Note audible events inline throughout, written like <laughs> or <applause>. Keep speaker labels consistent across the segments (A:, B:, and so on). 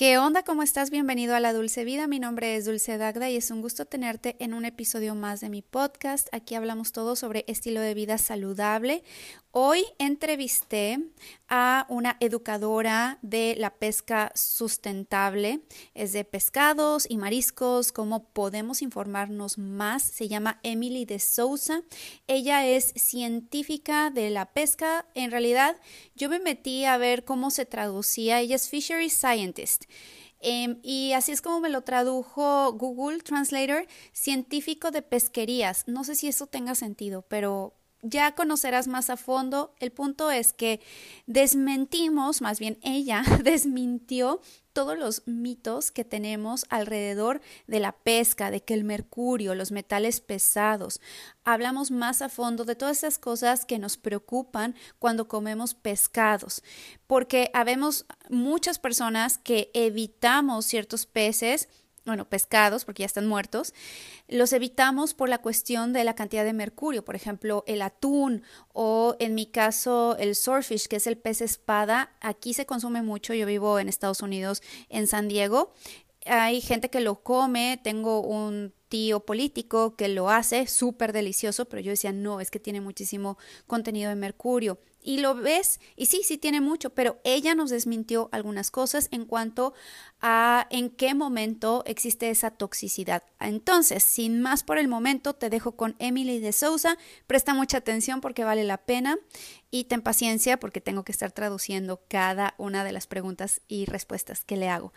A: ¿Qué onda? ¿Cómo estás? Bienvenido a La Dulce Vida. Mi nombre es Dulce Dagda y es un gusto tenerte en un episodio más de mi podcast. Aquí hablamos todo sobre estilo de vida saludable. Hoy entrevisté a una educadora de la pesca sustentable. Es de pescados y mariscos, cómo podemos informarnos más. Se llama Emily de Souza. Ella es científica de la pesca. En realidad, yo me metí a ver cómo se traducía. Ella es Fishery Scientist. Em, y así es como me lo tradujo Google Translator, científico de pesquerías. No sé si eso tenga sentido, pero ya conocerás más a fondo. El punto es que desmentimos, más bien ella <laughs> desmintió todos los mitos que tenemos alrededor de la pesca, de que el mercurio, los metales pesados. Hablamos más a fondo de todas esas cosas que nos preocupan cuando comemos pescados, porque habemos muchas personas que evitamos ciertos peces bueno, pescados, porque ya están muertos, los evitamos por la cuestión de la cantidad de mercurio. Por ejemplo, el atún o en mi caso el swordfish, que es el pez espada. Aquí se consume mucho. Yo vivo en Estados Unidos, en San Diego. Hay gente que lo come. Tengo un tío político que lo hace, súper delicioso, pero yo decía, no, es que tiene muchísimo contenido de mercurio y lo ves, y sí, sí tiene mucho, pero ella nos desmintió algunas cosas en cuanto a en qué momento existe esa toxicidad. Entonces, sin más por el momento, te dejo con Emily de Sousa. Presta mucha atención porque vale la pena y ten paciencia porque tengo que estar traduciendo cada una de las preguntas y respuestas que le hago.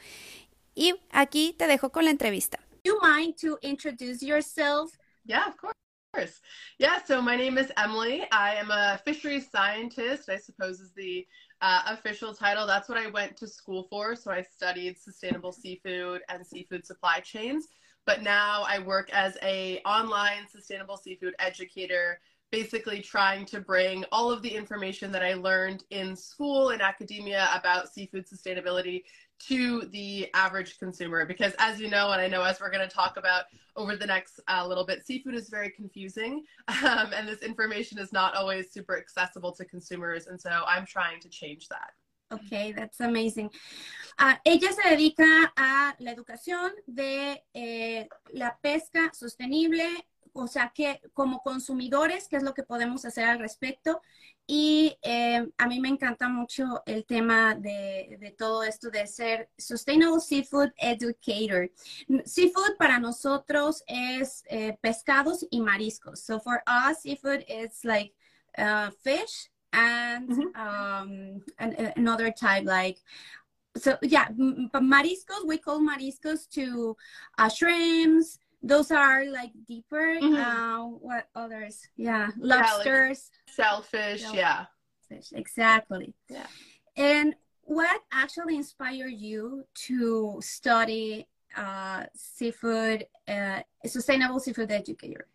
A: Y aquí te dejo con la entrevista.
B: You mind to introduce yourself?
C: Yeah, of course. Course. Yeah, so my name is Emily. I am a fisheries scientist, I suppose is the uh, official title. That's what I went to school for. So I studied sustainable seafood and seafood supply chains. But now I work as a online sustainable seafood educator, basically trying to bring all of the information that I learned in school and academia about seafood sustainability to the average consumer because as you know and i know as we're going to talk about over the next uh, little bit seafood is very confusing um, and this information is not always super accessible to consumers and so i'm trying to change that
B: Okay, that's amazing. Uh, ella se dedica a la educación de eh, la pesca sostenible o sea, que como consumidores, ¿qué es lo que podemos hacer al respecto? Y eh, a mí me encanta mucho el tema de, de, todo esto de ser Sustainable Seafood Educator. Seafood para nosotros es eh, pescados y mariscos. So for us, seafood is like uh, fish and, mm -hmm. um, and another type like so yeah, mariscos, we call mariscos to uh, shrimps, those are like deeper. Mm-hmm. Uh, what others? Yeah, lobsters,
C: yeah, like shellfish. Yeah,
B: exactly.
C: Yeah.
B: And what actually inspired you to study uh, seafood, uh, sustainable seafood educator?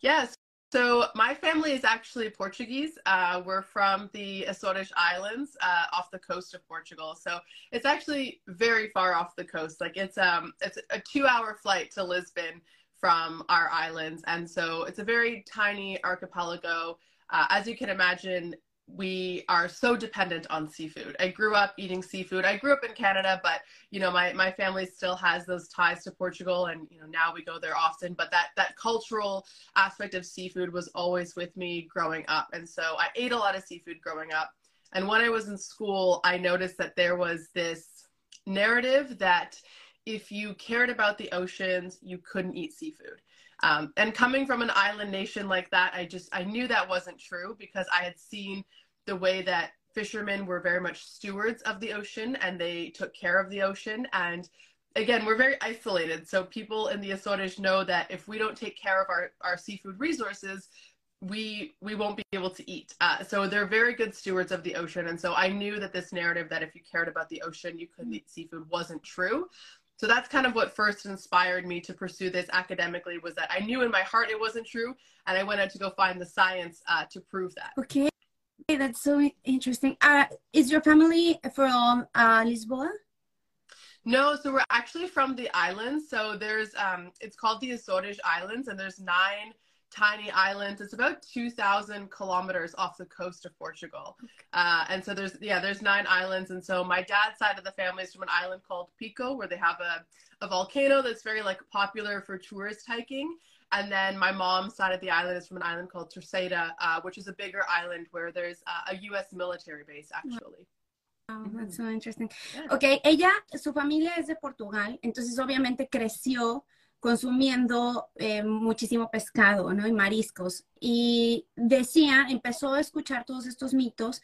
C: Yes. So my family is actually Portuguese. Uh, we're from the Azores Islands uh, off the coast of Portugal. So it's actually very far off the coast. Like it's um it's a two-hour flight to Lisbon from our islands, and so it's a very tiny archipelago. Uh, as you can imagine, we are so dependent on seafood. I grew up eating seafood. I grew up in Canada, but you know, my, my family still has those ties to Portugal and you know, now we go there often, but that that cultural aspect of seafood was always with me growing up. And so I ate a lot of seafood growing up. And when I was in school, I noticed that there was this narrative that if you cared about the oceans, you couldn't eat seafood. Um, and coming from an island nation like that, I just I knew that wasn't true because I had seen the way that fishermen were very much stewards of the ocean and they took care of the ocean. And again we're very isolated. So people in the azores know that if we don't take care of our, our seafood resources we we won't be able to eat. Uh, so they're very good stewards of the ocean. And so i knew that this narrative that if you cared about the ocean you couldn't eat seafood wasn't true so that's kind of what first inspired me to pursue this academically was that I knew in my heart it wasn't true, and I went out to go find the science uh, to prove that.
B: Okay, that's so interesting. Uh, is your family from uh, Lisboa?
C: No, so we're actually from the islands. So there's, um, it's called the Azores Islands, and there's nine tiny islands. It's about 2,000 kilometers off the coast of Portugal. Uh, and so there's, yeah, there's nine islands. And so my dad's side of the family is from an island called Pico, where they have a, a volcano that's very like popular for tourist hiking. And then my mom's side of the island is from an island called Terceira, uh, which is a bigger island where there's uh, a U.S. military base, actually.
B: Oh, that's so interesting. Yeah. Ok, ella, su familia es de Portugal, entonces obviamente creció consumiendo eh, muchísimo pescado, ¿no? Y mariscos. Y decía, empezó a escuchar todos estos mitos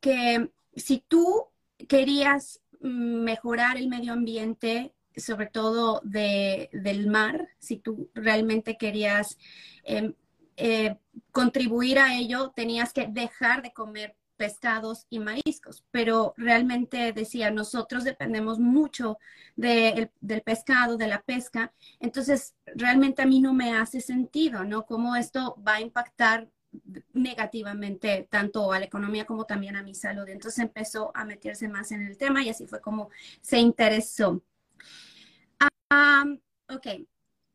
B: que si tú querías mejorar el medio ambiente, sobre todo de, del mar, si tú realmente querías eh, eh, contribuir a ello, tenías que dejar de comer pescados y mariscos, pero realmente decía, nosotros dependemos mucho de, del pescado, de la pesca, entonces realmente a mí no me hace sentido, ¿no? Cómo esto va a impactar negativamente tanto a la economía como también a mi salud. Entonces empezó a meterse más en el tema y así fue como se interesó. Um, ok,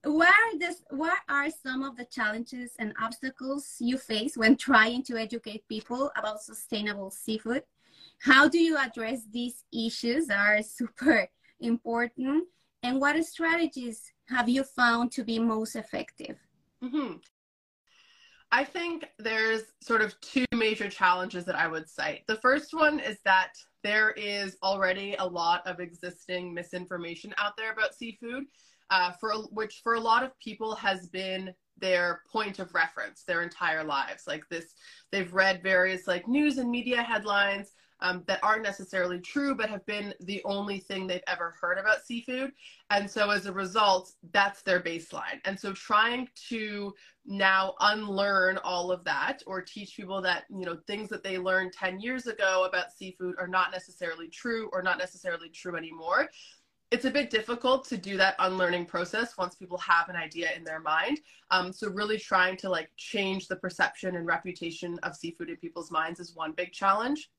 B: what are, this, what are some of the challenges and obstacles you face when trying to educate people about sustainable seafood? How do you address these issues are <laughs> super important? And what strategies have you found to be most effective?
C: Mm-hmm. I think there's sort of two major challenges that I would cite. The first one is that there is already a lot of existing misinformation out there about seafood uh, for which for a lot of people has been their point of reference their entire lives. Like this, they've read various like news and media headlines um, that aren't necessarily true, but have been the only thing they've ever heard about seafood. And so as a result, that's their baseline. And so trying to now unlearn all of that or teach people that, you know, things that they learned 10 years ago about seafood are not necessarily true or not necessarily true anymore it's a bit difficult to do that unlearning process once people have an idea in their mind. Um, so really trying to like change the perception and reputation of seafood in people's minds is one big challenge.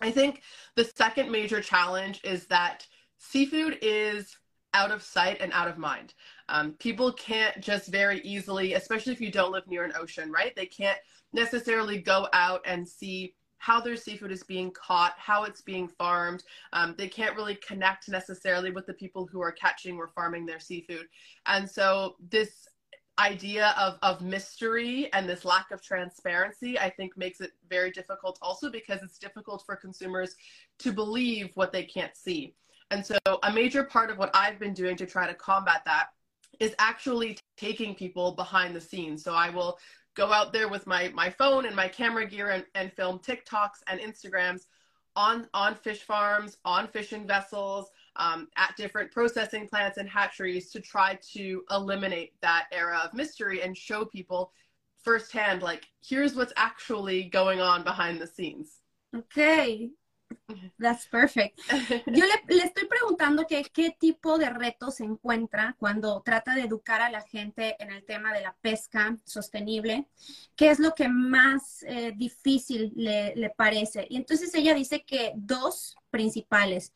C: I think the second major challenge is that seafood is out of sight and out of mind. Um, people can't just very easily, especially if you don't live near an ocean, right? They can't necessarily go out and see how their seafood is being caught, how it's being farmed. Um, they can't really connect necessarily with the people who are catching or farming their seafood. And so this idea of, of mystery and this lack of transparency, I think makes it very difficult also because it's difficult for consumers to believe what they can't see. And so a major part of what I've been doing to try to combat that is actually taking people behind the scenes. So I will go out there with my my phone and my camera gear and, and film TikToks and Instagrams on on fish farms, on fishing vessels, um, at different processing plants and hatcheries to try to eliminate that era of mystery and show people firsthand like here's what's actually going on behind the scenes.
B: Okay. That's perfect. Yo le, le estoy preguntando que, qué tipo de retos se encuentra cuando trata de educar a la gente en el tema de la pesca sostenible, qué es lo que más eh, difícil le, le parece. Y entonces ella dice que dos principales.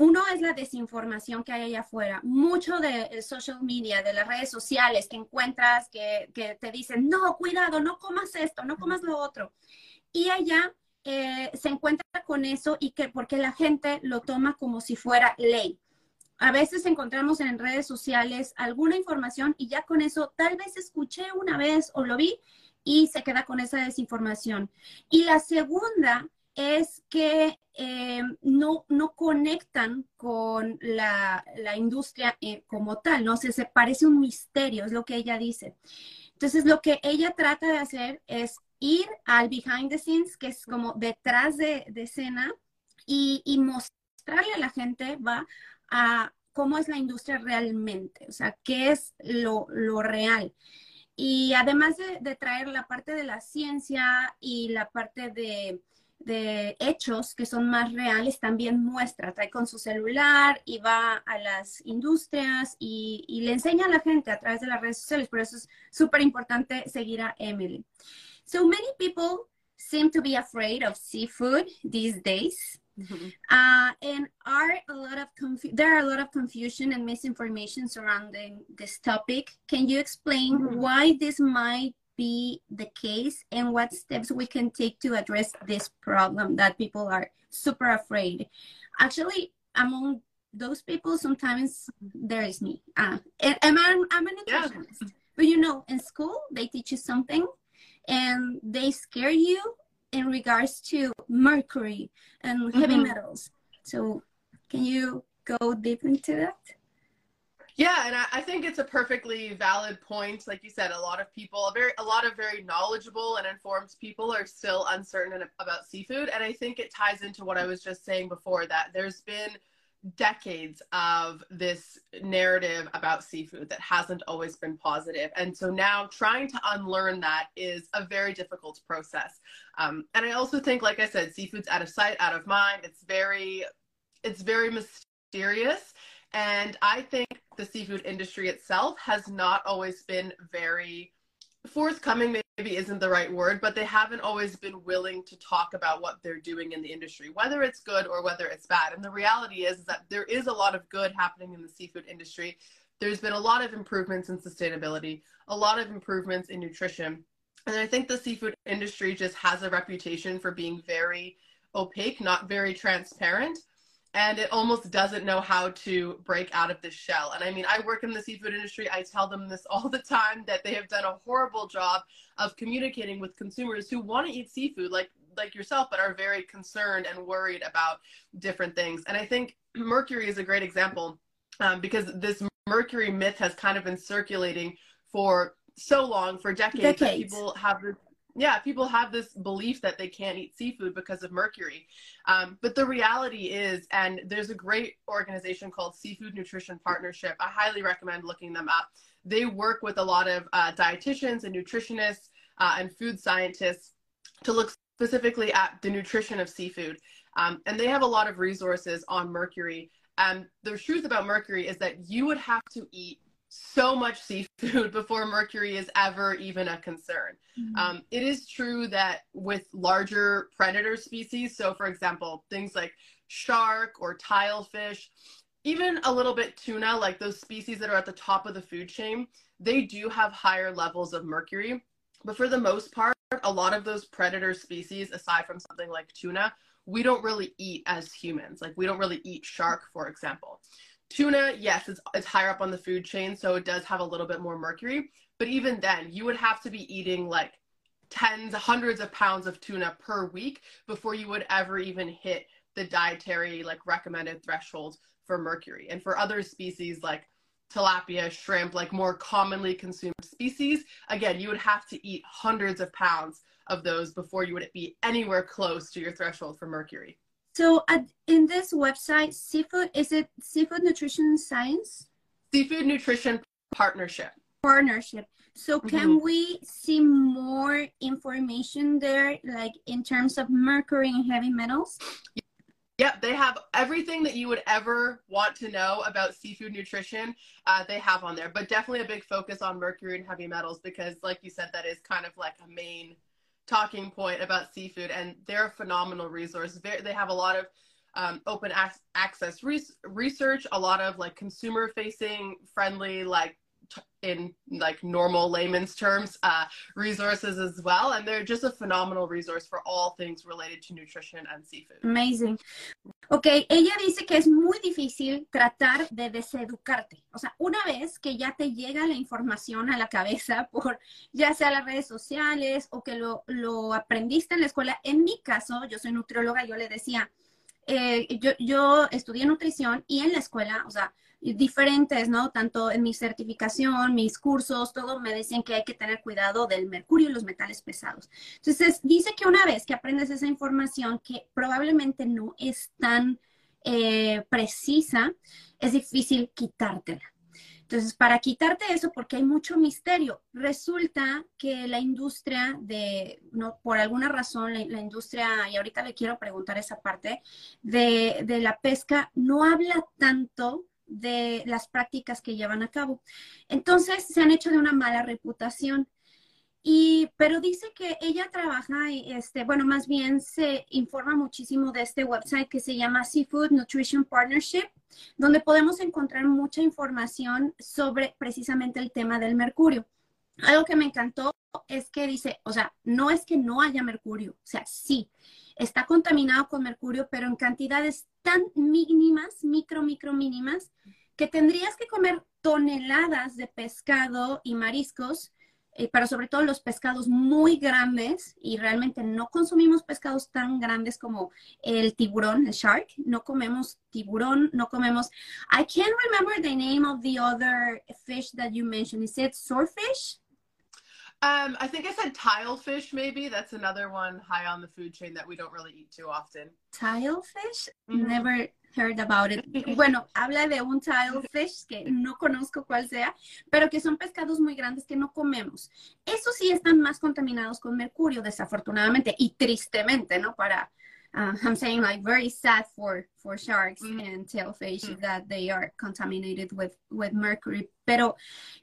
B: Uno es la desinformación que hay allá afuera. Mucho de social media, de las redes sociales que encuentras que, que te dicen, no, cuidado, no comas esto, no comas lo otro. Y allá eh, se encuentra con eso y que porque la gente lo toma como si fuera ley. A veces encontramos en redes sociales alguna información y ya con eso tal vez escuché una vez o lo vi y se queda con esa desinformación. Y la segunda es que eh, no, no conectan con la, la industria eh, como tal, no sé, se parece un misterio, es lo que ella dice. Entonces, lo que ella trata de hacer es ir al behind the scenes, que es como detrás de, escena, y, mostrarle a la gente, va, a cómo es la industria realmente, o sea, qué es lo, real. Y además de, traer la parte de la ciencia y la parte de, hechos que son más reales, también muestra, trae con su celular y va a las industrias y, y le enseña a la gente a través de las redes sociales. Por eso es súper importante seguir a Emily. So many people seem to be afraid of seafood these days. Uh, and are a lot of there are a lot of confusion and misinformation surrounding this topic. Can you explain why this might be the case and what steps we can take to address this problem that people are super afraid? Actually, among those people, sometimes there is me. Uh, and, and I'm, I'm a nutritionist. Yeah. But you know, in school, they teach you something and they scare you in regards to mercury and heavy mm-hmm. metals. So, can you go deep into that?
C: Yeah, and I, I, think it's a perfectly valid point. Like you said, a lot of people, a very, a lot of very knowledgeable and informed people are still uncertain about seafood, and I think it ties into what I was just saying before that there's been decades of this narrative about seafood that hasn't always been positive. And so now trying to unlearn that is a very difficult process. Um, and I also think, like I said, seafood's out of sight, out of mind. It's very, it's very mysterious. And I think the seafood industry itself has not always been very forthcoming maybe isn't the right word, but they haven't always been willing to talk about what they're doing in the industry, whether it's good or whether it's bad. And the reality is, that there is a lot of good happening in the seafood industry. There's been a lot of improvements in sustainability, a lot of improvements in nutrition. And I think the seafood industry just has a reputation for being very opaque, not very transparent and it almost doesn't know how to break out of this shell. And I mean, I work in the seafood industry. I tell them this all the time that they have done a horrible job of communicating with consumers who want to eat seafood, like like yourself, but are very concerned and worried about different things. And I think mercury is a great example um, because this mercury myth has kind of been circulating for so long, for decades, decades. people have this yeah, people have this belief that they can't eat seafood because of mercury. Um, but the reality is, and there's a great organization called Seafood Nutrition Partnership. I highly recommend looking them up. They work with a lot of uh, dietitians and nutritionists uh, and food scientists to look specifically at the nutrition of seafood. Um, and they have a lot of resources on mercury. And the truth about mercury is that you would have to eat so much seafood <laughs> before mercury is ever even a concern. Mm-hmm. Um, it is true that with larger predator species, so for example, things like shark or tilefish, even a little bit tuna, like those species that are at the top of the food chain, they do have higher levels of mercury. But for the most part, a lot of those predator species, aside from something like tuna, we don't really eat as humans. Like we don't really eat shark, for example. Tuna, yes, it's, it's higher up on the food chain, so it does have a little bit more mercury. But even then, you would have to be eating like tens, hundreds of pounds of tuna per week before you would ever even hit the dietary like recommended threshold for mercury. And for other species like tilapia, shrimp, like more commonly consumed species, again, you would have to eat hundreds of pounds of those before you would be anywhere close to your threshold for mercury.
B: So at, in this website, seafood, is it seafood nutrition science?
C: Seafood nutrition partnership.
B: Partnership. So can mm-hmm. we see more information there, like in terms of mercury and heavy metals?
C: Yep, they have everything that you would ever want to know about seafood nutrition. Uh, they have on there, but definitely a big focus on mercury and heavy metals because, like you said, that is kind of like a main talking point about seafood, and they're a phenomenal resource. They have a lot of um, open access research, a lot of like consumer facing friendly, like in like normal layman's terms uh, resources as well and they're just a phenomenal resource for all things related to nutrition and seafood.
B: Amazing. Ok ella dice que es muy difícil tratar de deseducarte. O sea una vez que ya te llega la información a la cabeza <laughs> por ya sea las redes sociales o que lo, lo aprendiste en la escuela en mi caso yo soy nutrióloga yo le decía eh, yo, yo estudié nutrición y en la escuela o sea diferentes, ¿no? Tanto en mi certificación, mis cursos, todo me decían que hay que tener cuidado del mercurio y los metales pesados. Entonces, dice que una vez que aprendes esa información que probablemente no es tan eh, precisa, es difícil quitártela. Entonces, para quitarte eso, porque hay mucho misterio, resulta que la industria de, no, por alguna razón, la, industria, y ahorita le quiero preguntar esa parte, de, de la pesca no habla tanto de las prácticas que llevan a cabo. Entonces se han hecho de una mala reputación. Y, pero dice que ella trabaja, este, bueno, más bien se informa muchísimo de este website que se llama Seafood Nutrition Partnership. donde podemos encontrar mucha información sobre precisamente el tema del mercurio. Algo que me encantó es que dice, o sea, no es que no haya mercurio, o sea, sí, está contaminado con mercurio, pero en cantidades tan mínimas, micro, micro, mínimas, que tendrías que comer toneladas de pescado y mariscos, eh, pero sobre todo los pescados muy grandes, y realmente no consumimos pescados tan grandes como el tiburón, el shark, no comemos tiburón, no comemos, I can't remember the name of the other fish that you mentioned, is it swordfish?
C: Um, I think I said tilefish, maybe. That's another one high on the food chain that we don't really eat too often.
B: Tilefish? Mm-hmm. Never heard about it. Bueno, habla de un tilefish <laughs> que no conozco cuál sea, pero que son pescados muy grandes que no comemos. Esos sí están más contaminados con mercurio, desafortunadamente, y tristemente, ¿no? Para, uh, I'm saying like very sad for for sharks mm. and tilefish mm. that they are contaminated with with mercury. Pero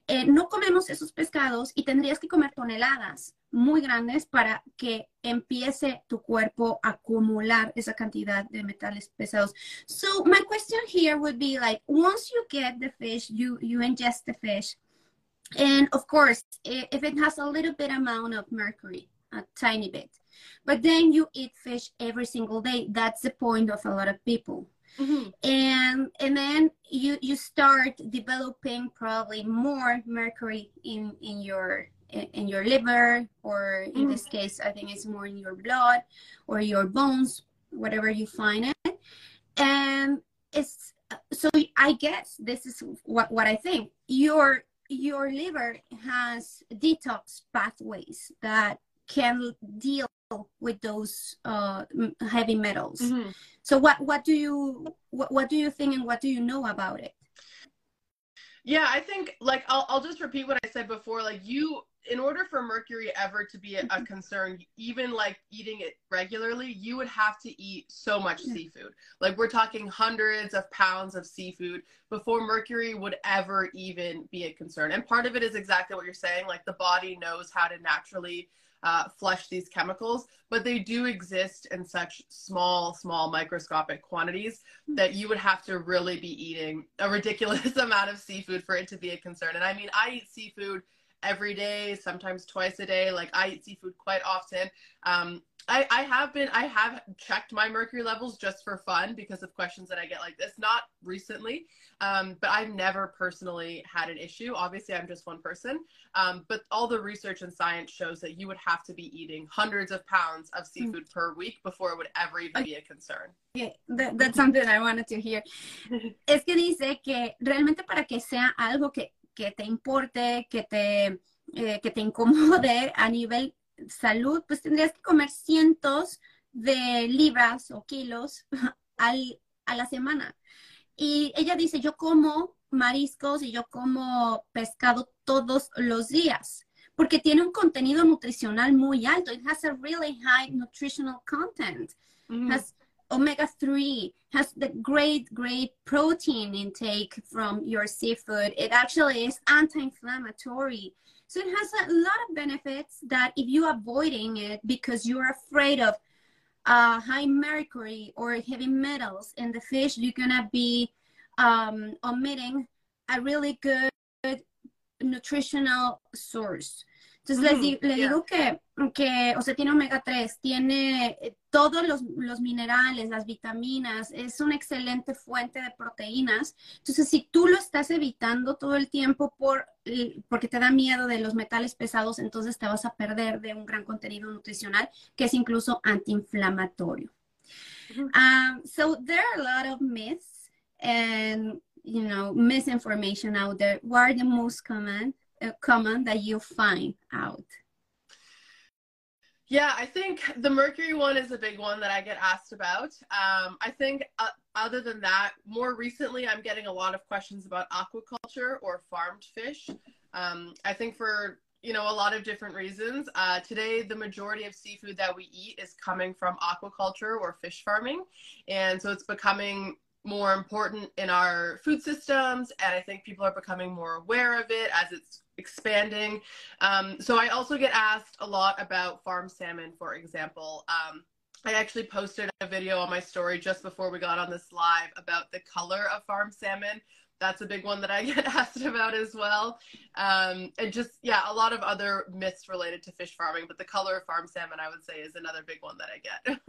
B: eh, no comemos esos pescados y tendrías que comer toneladas muy grandes para que empiece tu cuerpo a acumular esa cantidad de metales pesados. So my question here would be like once you get the fish, you you ingest the fish, and of course if it has a little bit amount of mercury, a tiny bit but then you eat fish every single day that's the point of a lot of people mm-hmm. and and then you you start developing probably more mercury in in your in your liver or in mm-hmm. this case i think it's more in your blood or your bones whatever you find it and it's so i guess this is what what i think your your liver has detox pathways that can deal with those uh, heavy metals. Mm-hmm. So what what do you what, what do you think and what do you know about it?
C: Yeah, I think like I'll I'll just repeat what I said before. Like you, in order for mercury ever to be a, a mm-hmm. concern, even like eating it regularly, you would have to eat so much yeah. seafood. Like we're talking hundreds of pounds of seafood before mercury would ever even be a concern. And part of it is exactly what you're saying. Like the body knows how to naturally uh, flush these chemicals, but they do exist in such small, small microscopic quantities that you would have to really be eating a ridiculous <laughs> amount of seafood for it to be a concern. And I mean, I eat seafood every day, sometimes twice a day. Like I eat seafood quite often. Um, I, I have been I have checked my mercury levels just for fun because of questions that I get like this. Not recently, um, but I've never personally had an issue. Obviously, I'm just one person, um, but all the research and science shows that you would have to be eating hundreds of pounds of hmm. seafood mm. per week before it would ever even be a concern.
B: Okay, that, that's something I wanted to hear. <laughs> es que dice que realmente para que sea algo que, que te importe, que te, eh, que te incomode a nivel salud, pues tendrías que comer cientos de libras o kilos <laughs> al, a la semana. Y ella dice, yo como mariscos y yo como pescado todos los días, porque tiene un contenido nutricional muy alto. It has a really high nutritional content. Mm. Has omega 3, has the great, great protein intake from your seafood. It actually is anti-inflammatory. So it has a lot of benefits that if you're avoiding it because you're afraid of uh, high mercury or heavy metals in the fish, you're gonna be um, omitting a really good nutritional source. Entonces les, di le digo que, que, o sea, tiene omega 3, tiene eh, todos los, los, minerales, las vitaminas, es una excelente fuente de proteínas. Entonces, si tú lo estás evitando todo el tiempo por, porque te da miedo de los metales pesados, entonces te vas a perder de un gran contenido nutricional que es incluso antiinflamatorio. Um, so there are a lot of myths and, you know, misinformation out there. What are the most common? Common that you find out?
C: Yeah, I think the mercury one is a big one that I get asked about. Um, I think uh, other than that, more recently, I'm getting a lot of questions about aquaculture or farmed fish. Um, I think for you know a lot of different reasons. Uh, today, the majority of seafood that we eat is coming from aquaculture or fish farming, and so it's becoming more important in our food systems and i think people are becoming more aware of it as it's expanding um, so i also get asked a lot about farm salmon for example um, I actually posted a video on my story just before we got on this live about the color of farm salmon. That's a big one that I <laughs> get asked about as well. Um, and just, yeah, a lot of other myths related to fish farming, but the color of farm salmon, I would say, is another big one that I get.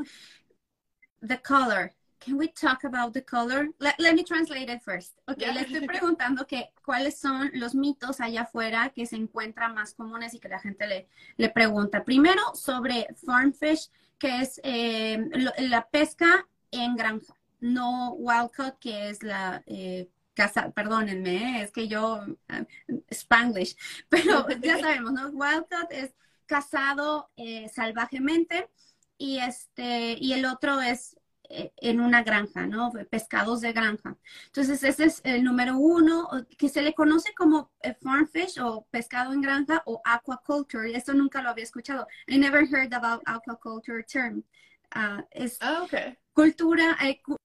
C: <laughs>
B: the color. Can we talk about the color? Let, let me translate it first. Okay, yeah. le estoy <laughs> preguntando que cuáles son los mitos allá afuera que se encuentran más comunes y que la gente le, le pregunta. Primero, sobre farm fish, que es eh, lo, la pesca en granja, no wild caught, que es la eh, casa, perdónenme, es que yo, uh, Spanglish, <laughs> pero <laughs> ya sabemos, ¿no? Wild caught es cazado eh, salvajemente y este, y el otro es eh, en una granja, ¿no? Pescados de granja. Entonces, ese es el número uno, que se le conoce como eh, farm fish o pescado en granja o aquaculture. Esto nunca lo había escuchado. I never heard about aquaculture term. Uh, es
C: oh, okay.
B: cultura, eh, cu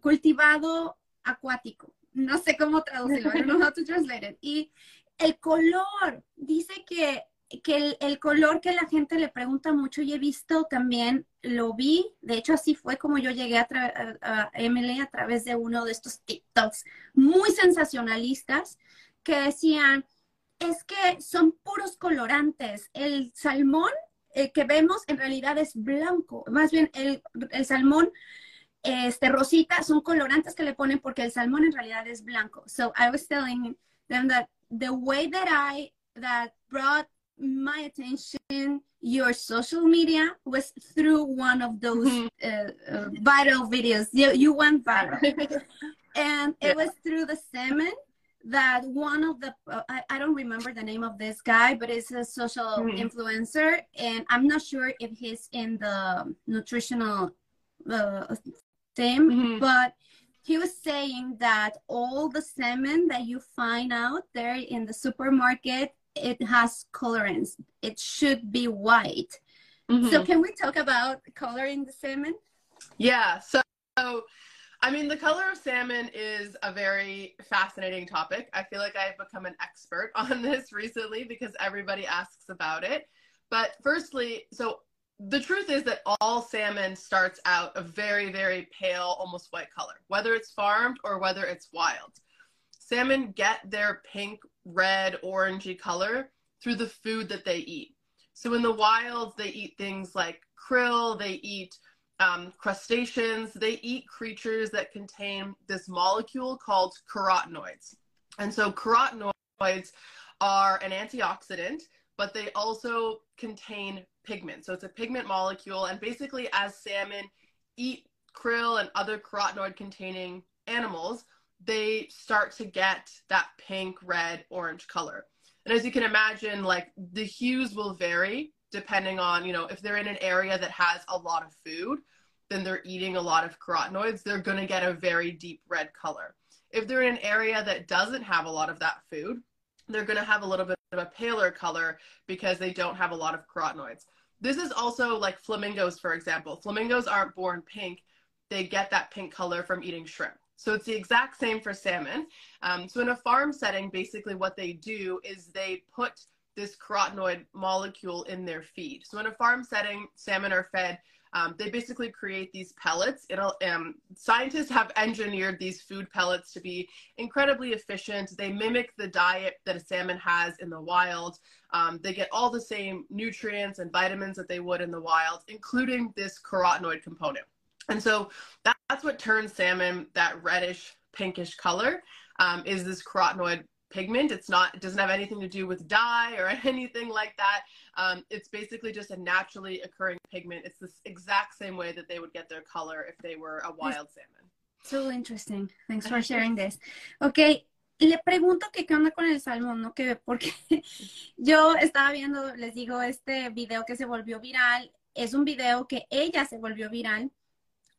B: cultivado acuático. No sé cómo traducirlo, I don't know how to translate it. Y el color, dice que que el, color que la gente le pregunta mucho y he visto también, lo vi, de hecho así fue como yo llegué a, a, Emily a través de uno de estos TikToks muy sensacionalistas que decían, es que son puros colorantes, el salmón eh, que vemos en realidad es blanco, más bien el, el salmón este rosita son colorantes que le ponen porque el salmón en realidad es blanco. So I was telling them that the way that I that brought my attention your social media was through one of those mm-hmm. uh, uh, viral videos you, you went viral <laughs> and it yeah. was through the salmon that one of the uh, I, I, don't remember the name of this guy but it's a social mm-hmm. influencer and i'm not sure if he's in the nutritional uh, thing mm-hmm. but he was saying that all the salmon that you find out there in the supermarket it has colorants. It should be white. Mm-hmm. So can we talk about coloring the salmon?
C: Yeah. So, so, I mean, the color of salmon is a very fascinating topic. I feel like I've become an expert <laughs> on this recently because everybody asks about it. But firstly, so the truth is that all salmon starts out a very, very pale, almost white color, whether it's farmed or whether it's wild. Salmon get their pink, red, orangey color through the food that they eat. So in the wild, they eat things like krill, they eat um, crustaceans, they eat creatures that contain this molecule called carotenoids. And so carotenoids are an antioxidant, but they also contain pigment. So it's a pigment molecule. And basically, as salmon eat krill and other carotenoid containing animals, they start to get that pink, red, orange color. And as you can imagine, like the hues will vary depending on, you know, if they're in an area that has a lot of food, then they're eating a lot of carotenoids, they're going to get a very deep red color. If they're in an area that doesn't have a lot of that food, they're going to have a little bit of a paler color because they don't have a lot of carotenoids. This is also like flamingos, for example. Flamingos aren't born pink, they get that pink color from eating shrimp. So it's the exact same for salmon. Um, so in a farm setting, basically what they do is they put this carotenoid molecule in their feed. So in a farm setting, salmon are fed. Um, they basically create these pellets. It'll, um, scientists have engineered these food pellets to be incredibly efficient. They mimic the diet that a salmon has in the wild. Um, they get all the same nutrients and vitamins that they would in the wild, including this carotenoid component. And so that, that's what turns salmon that reddish pinkish color um, is this carotenoid pigment. It's not, it doesn't have anything to do with dye or <laughs> anything like that. Um, it's basically just a naturally occurring pigment. It's the exact same way that they would get their color if they were a wild salmon.
B: So interesting. Thanks for sharing this. Okay. Le pregunto que qué onda con el salmón, ¿no? Que porque <laughs> yo estaba viendo, les digo, este video que se volvió viral. Es un video que ella se volvió viral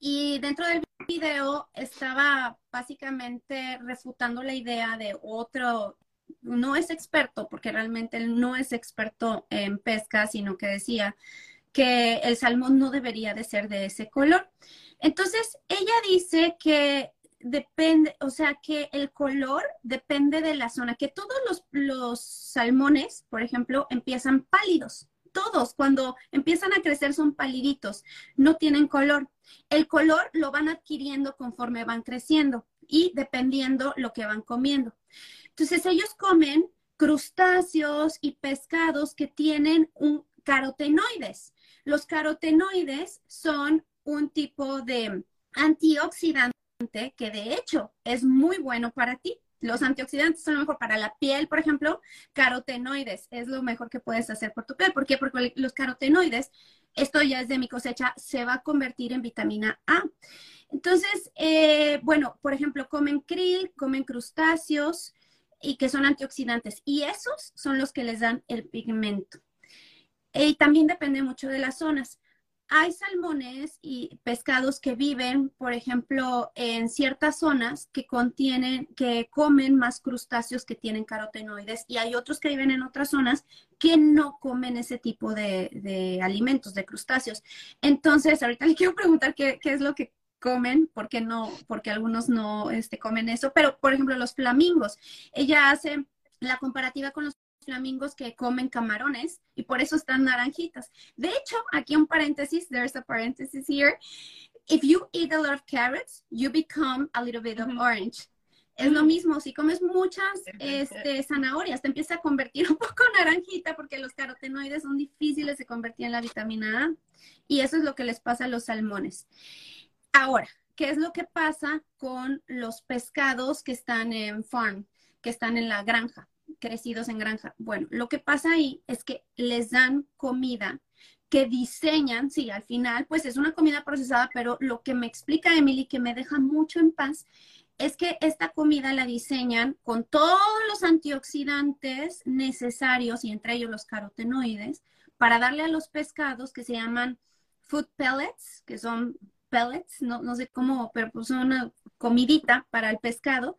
B: Y dentro del video estaba básicamente refutando la idea de otro, no es experto, porque realmente él no es experto en pesca, sino que decía que el salmón no debería de ser de ese color. Entonces, ella dice que depende, o sea, que el color depende de la zona, que todos los, los salmones, por ejemplo, empiezan pálidos, todos cuando empiezan a crecer son paliditos, no tienen color. El color lo van adquiriendo conforme van creciendo y dependiendo lo que van comiendo. Entonces ellos comen crustáceos y pescados que tienen un carotenoides. Los carotenoides son un tipo de antioxidante que de hecho es muy bueno para ti. Los antioxidantes son lo mejor para la piel, por ejemplo, carotenoides es lo mejor que puedes hacer por tu piel. ¿Por qué? Porque los carotenoides, esto ya es de mi cosecha, se va a convertir en vitamina A. Entonces, eh, bueno, por ejemplo, comen krill, comen crustáceos y que son antioxidantes. Y esos son los que les dan el pigmento. Y también depende mucho de las zonas. Hay salmones y pescados que viven, por ejemplo, en ciertas zonas que contienen, que comen más crustáceos que tienen carotenoides y hay otros que viven en otras zonas que no comen ese tipo de, alimentos, de crustáceos. Entonces, ahorita le <laughs> quiero preguntar qué, es lo que comen, porque no, porque algunos no este, comen eso, pero por ejemplo los flamingos, ella hace la comparativa con los flamingos que comen camarones y por eso están naranjitas. De hecho, aquí un paréntesis, there's a parenthesis here. If you eat a lot of carrots, you become a little bit of orange. Es lo mismo, si comes muchas este, zanahorias, te empieza a convertir <laughs> un poco naranjita porque los carotenoides son difíciles de convertir en la vitamina A. Y eso es lo que les pasa a los salmones. Ahora, ¿qué es lo que pasa con los pescados que están en farm, que están en la granja? Crecidos en granja. Bueno, lo que pasa ahí es que les dan comida que diseñan, sí, al final, pues es una comida procesada, pero lo que me explica Emily, que me deja mucho en paz, es que esta comida la diseñan con todos los antioxidantes necesarios y entre ellos los carotenoides para darle a los pescados que se llaman food pellets, que son pellets, no, no sé cómo, pero pues son comidita para el pescado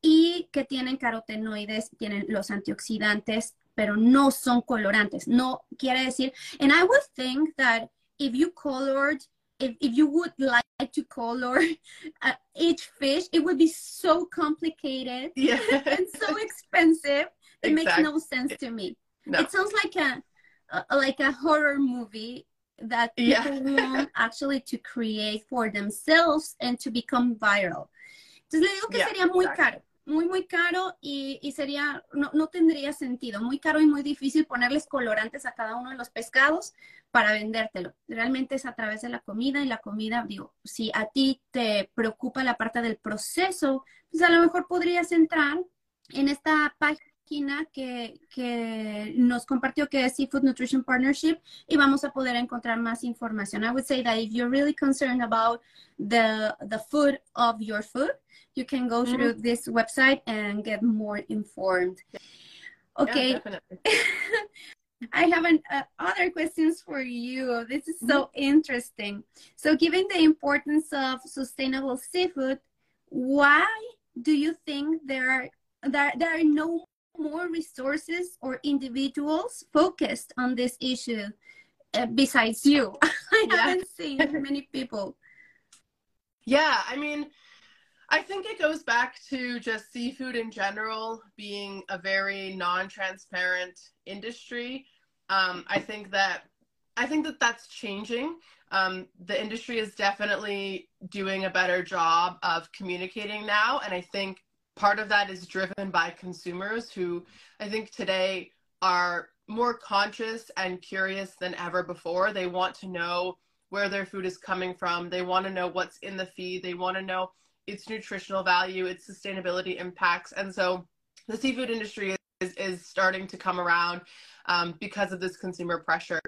B: y que tienen carotenoides, tienen los antioxidantes, pero no son colorantes. No quiere decir, and I would think that if you colored, if, if you would like to color <laughs> uh, each fish, it would be so complicated <laughs> yeah. <laughs> and so expensive. It exactly. makes no sense to me. No. It sounds like a, a like a horror movie that people yeah. want actually to create for themselves and to become viral. Entonces le digo que yeah, sería muy exactly. caro, muy, muy caro y, y sería, no, no, tendría sentido, muy caro y muy difícil ponerles colorantes a cada uno de los pescados para vendértelo. Realmente es a través de la comida y la comida, digo, si a ti te preocupa la parte del proceso, pues a lo mejor podrías entrar en esta página que, que nos compartió que es Seafood Nutrition Partnership y vamos a poder encontrar más información. I would say that if you're really concerned about the, the food of your food, you can go mm-hmm. through this website and get more informed. Okay. Yeah, <laughs> I have an, uh, other questions for you. This is so mm-hmm. interesting. So, given the importance of sustainable seafood, why do you think there are there, there are no more resources or individuals focused on this issue uh, besides you? <laughs> I yeah. haven't seen many people.
C: Yeah, I mean, I think it goes back to just seafood in general being a very non-transparent industry. Um, I think that I think that that's changing. Um, the industry is definitely doing a better job of communicating now, and I think part of that is driven by consumers who I think today are more conscious and curious than ever before. They want to know where their food is coming from. They want to know what's in the feed. They want to know its nutritional value, its sustainability impacts. And so the seafood industry is, is starting to come around um, because of this consumer pressure.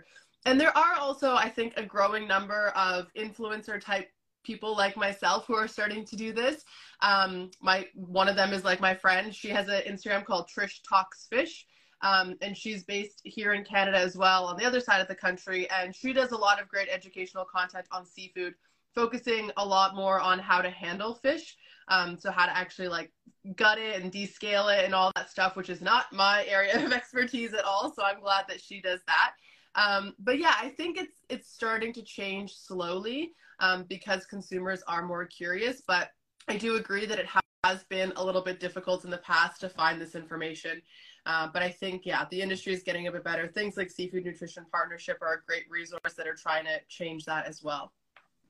C: And there are also, I think, a growing number of influencer type people like myself who are starting to do this. Um, my one of them is like my friend. She has an Instagram called Trish Talks Fish. Um, and she's based here in Canada as well, on the other side of the country. And she does a lot of great educational content on seafood, focusing a lot more on how to handle fish. Um, so how to actually like gut it and descale it and all that stuff, which is not my area of <laughs> expertise at all. So I'm glad that she does that. Um, but yeah, I think it's it's starting to change slowly um, because consumers are more curious. But I do agree that it has been a little bit difficult in the past to find this information. Uh, but I think, yeah, the industry is getting a bit better. Things like Seafood Nutrition Partnership are a great resource that are trying to change that as well.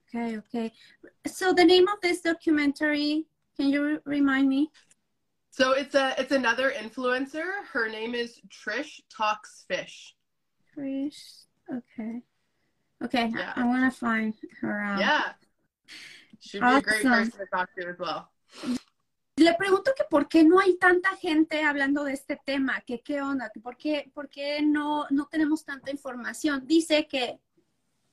B: Okay, okay. So the name of this documentary, can you re- remind me?
C: So it's a it's another influencer. Her name is Trish Talks Fish.
B: Trish. Okay. Okay. Yeah. I, I want to find her out.
C: Yeah. She'd be awesome. a great person to talk to as well.
B: Le pregunto que por qué no hay tanta gente hablando de este tema, que qué onda, que por qué, por qué no, no tenemos tanta información. Dice que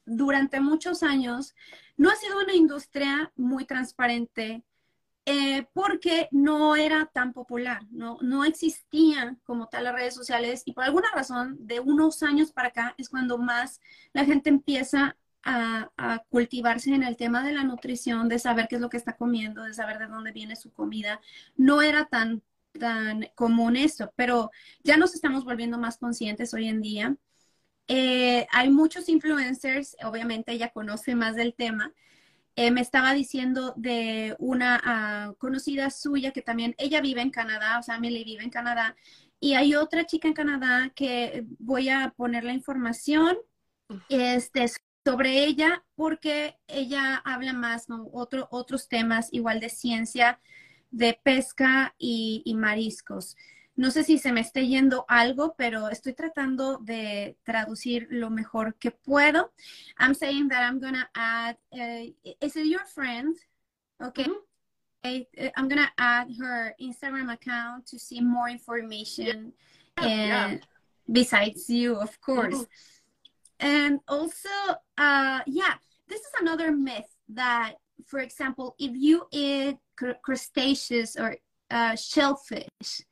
B: durante muchos años no ha sido una industria muy transparente eh, porque no era tan popular, no, no existían como tal las redes sociales y por alguna razón de unos años para acá es cuando más la gente empieza a, cultivarse en el tema de la nutrición, de saber qué es lo que está comiendo, de saber de dónde viene su comida. No era tan, tan común eso, pero ya nos estamos volviendo más conscientes hoy en día. Eh, hay muchos influencers, obviamente ella conoce más del tema. Eh, me estaba diciendo de una ah, conocida suya que también, ella vive en Canadá, o sea, Emily vive en Canadá, y hay otra chica en Canadá que voy a poner la información. Este, sobre ella porque ella habla más ¿no? Otro, otros temas igual de ciencia, de pesca y, y, mariscos. No sé si se me esté yendo algo, pero estoy tratando de traducir lo mejor que puedo. I'm saying that I'm gonna add, uh, is it your friend? Okay. Mm -hmm. I, I'm gonna add her Instagram account to see more information yeah. and yeah. besides you, of course. Mm -hmm. And also, uh, yeah, this is another myth that, for example, if you eat cr- crustaceans or uh, shellfish,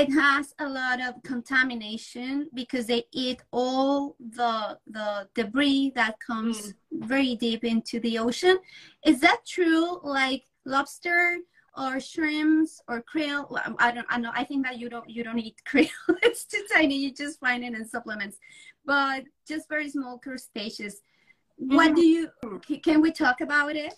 B: it has a lot of contamination because they eat all the the debris that comes mm. very deep into the ocean. Is that true? Like lobster or shrimps or krill? I don't. I know. I think that you don't. You don't eat <laughs> krill. it's too tiny. You just find it in supplements but just very small crustaceans. What do you, can we talk about it?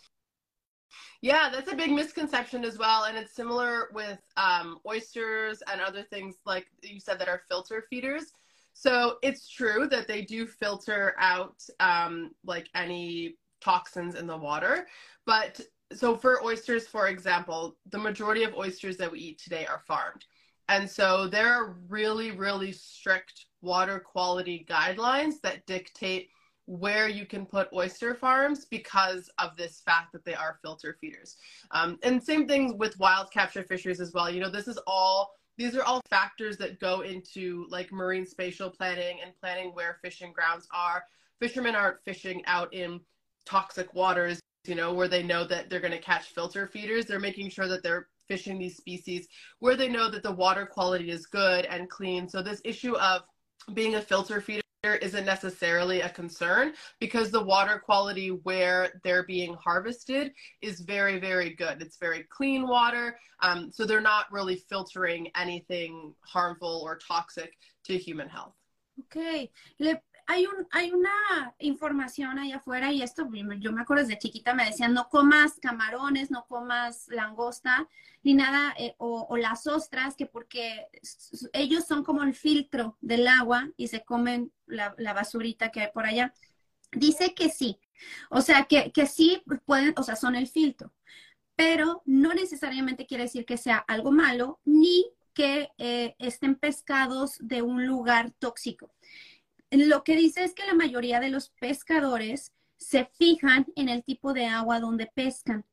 C: Yeah, that's a big misconception as well. And it's similar with um, oysters and other things like you said that are filter feeders. So it's true that they do filter out um, like any toxins in the water. But so for oysters, for example, the majority of oysters that we eat today are farmed. And so there are really, really strict water quality guidelines that dictate where you can put oyster farms because of this fact that they are filter feeders. Um, and same thing with wild capture fisheries as well. You know, this is all these are all factors that go into like marine spatial planning and planning where fishing grounds are. Fishermen aren't fishing out in toxic waters, you know, where they know that they're going to catch filter feeders. They're making sure that they're fishing these species where they know that the water quality is good and clean. So this issue of being a filter feeder isn't necessarily a concern because the water quality where they're being harvested is very very good. It's very clean water um, so they're not really filtering anything harmful or toxic to human health.
B: Okay Le hay, un, hay una información allá afuera y esto yo me acuerdo desde chiquita me decían no comas camarones, no comas langosta ni nada eh, o, las ostras que porque ellos son como el filtro del agua y se comen la, la basurita que hay por allá. Dice que sí, o sea que, que sí pueden, o sea son el filtro, pero no necesariamente quiere decir que sea algo malo ni que eh, estén pescados de un lugar tóxico lo que dice es que la mayoría de los pescadores se fijan en el tipo de agua donde pescan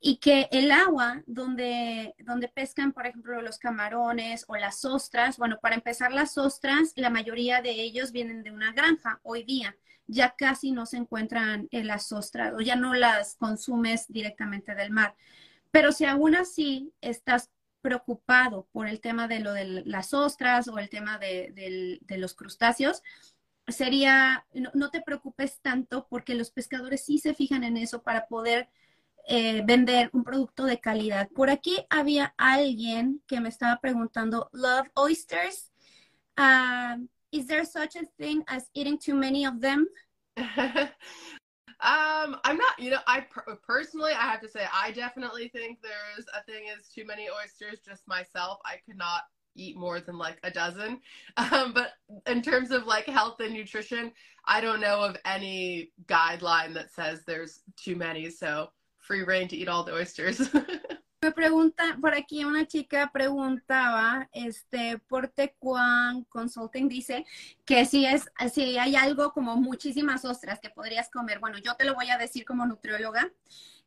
B: y que el agua donde, donde pescan, por ejemplo, los camarones o las ostras, bueno, para empezar las ostras, la mayoría de ellos vienen de una granja hoy día. Ya casi no se encuentran en las ostras o ya no las consumes directamente del mar. Pero si aún así estás preocupado por el tema de lo de las ostras o el tema de, de los crustáceos, sería, no, te preocupes tanto porque los pescadores sí se fijan en eso para poder eh, vender un producto de calidad. Por aquí había alguien que me estaba preguntando, love oysters. Uh, is there such a thing as eating too many of them? <laughs>
C: Um, I'm not, you know, I per- personally, I have to say, I definitely think there's a thing is too many oysters. Just myself, I could not eat more than like a dozen. <laughs> Um, but in terms of like health and nutrition, I don't know of any guideline that says there's too many. So free reign to eat all the oysters. <laughs>
B: Me pregunta, por aquí una chica preguntaba, este, por Tecuan Consulting dice que si es, si hay algo como muchísimas ostras que podrías comer. Bueno, yo te lo voy a decir como nutrióloga.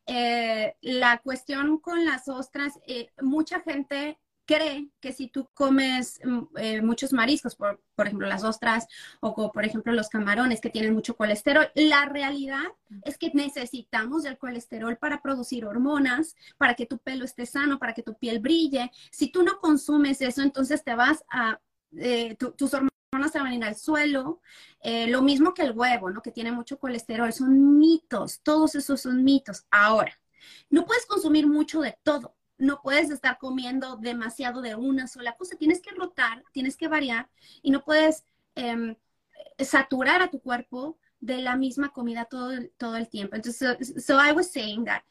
B: Eh, la cuestión con las ostras, eh, mucha gente cree que si tú comes mm, eh, muchos mariscos, por, por, ejemplo las ostras o por ejemplo los camarones que tienen mucho colesterol, la realidad es que necesitamos el colesterol para producir hormonas, para que tu pelo esté sano, para que tu piel brille. Si tú no consumes eso, entonces te vas a, eh, tus hormonas se van a ir al suelo. Eh, lo mismo que el huevo, ¿no? Que tiene mucho colesterol. Son mitos, todos esos son mitos. Ahora, no puedes consumir mucho de todo no puedes estar comiendo demasiado de una sola cosa, tienes que rotar, tienes que variar y no puedes um, saturar a tu cuerpo de la misma comida todo, todo el tiempo. Entonces, so, so I was saying that